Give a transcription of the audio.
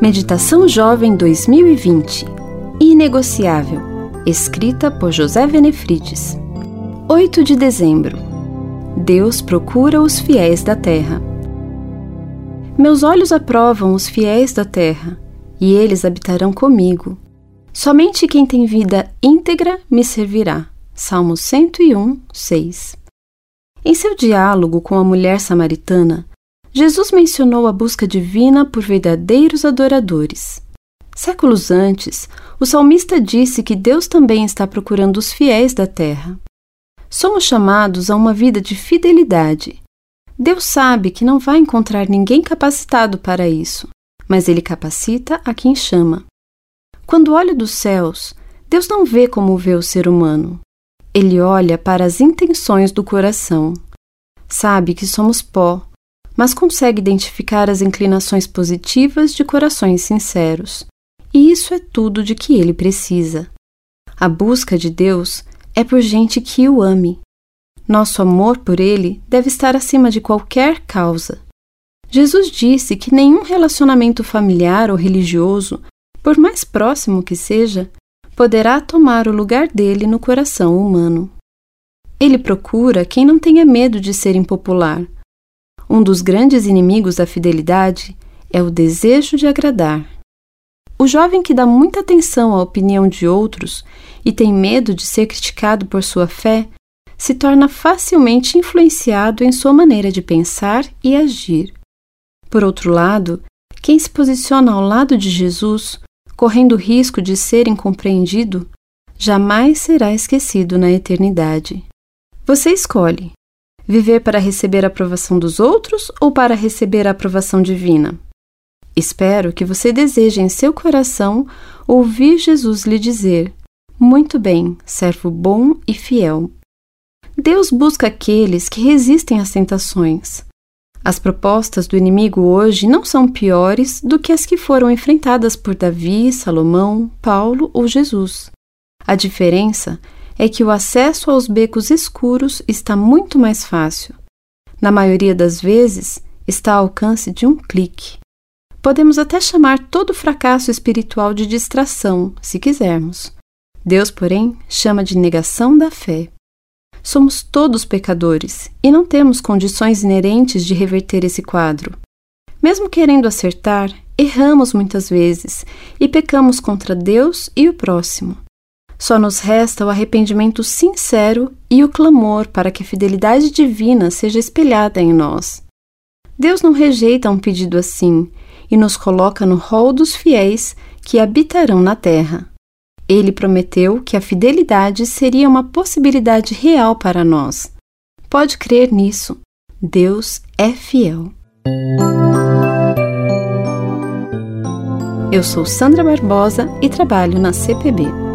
Meditação Jovem 2020 Inegociável, escrita por José Venefrides. 8 de dezembro Deus procura os fiéis da terra. Meus olhos aprovam os fiéis da terra, e eles habitarão comigo. Somente quem tem vida íntegra me servirá. Salmo 101, 6. Em seu diálogo com a mulher samaritana, Jesus mencionou a busca divina por verdadeiros adoradores. Séculos antes, o salmista disse que Deus também está procurando os fiéis da terra. Somos chamados a uma vida de fidelidade. Deus sabe que não vai encontrar ninguém capacitado para isso, mas Ele capacita a quem chama. Quando olha dos céus, Deus não vê como vê o ser humano. Ele olha para as intenções do coração. Sabe que somos pó, mas consegue identificar as inclinações positivas de corações sinceros. E isso é tudo de que ele precisa. A busca de Deus é por gente que o ame. Nosso amor por ele deve estar acima de qualquer causa. Jesus disse que nenhum relacionamento familiar ou religioso, por mais próximo que seja, poderá tomar o lugar dele no coração humano. Ele procura quem não tenha medo de ser impopular. Um dos grandes inimigos da fidelidade é o desejo de agradar. O jovem que dá muita atenção à opinião de outros e tem medo de ser criticado por sua fé se torna facilmente influenciado em sua maneira de pensar e agir. Por outro lado, quem se posiciona ao lado de Jesus correndo o risco de ser incompreendido, jamais será esquecido na eternidade. Você escolhe viver para receber a aprovação dos outros ou para receber a aprovação divina? Espero que você deseje em seu coração ouvir Jesus lhe dizer: Muito bem, servo bom e fiel. Deus busca aqueles que resistem às tentações. As propostas do inimigo hoje não são piores do que as que foram enfrentadas por Davi, Salomão, Paulo ou Jesus. A diferença é que o acesso aos becos escuros está muito mais fácil. Na maioria das vezes, está ao alcance de um clique. Podemos até chamar todo fracasso espiritual de distração, se quisermos. Deus, porém, chama de negação da fé. Somos todos pecadores e não temos condições inerentes de reverter esse quadro. Mesmo querendo acertar, erramos muitas vezes e pecamos contra Deus e o próximo. Só nos resta o arrependimento sincero e o clamor para que a fidelidade divina seja espelhada em nós. Deus não rejeita um pedido assim e nos coloca no rol dos fiéis que habitarão na terra. Ele prometeu que a fidelidade seria uma possibilidade real para nós. Pode crer nisso. Deus é fiel. Eu sou Sandra Barbosa e trabalho na CPB.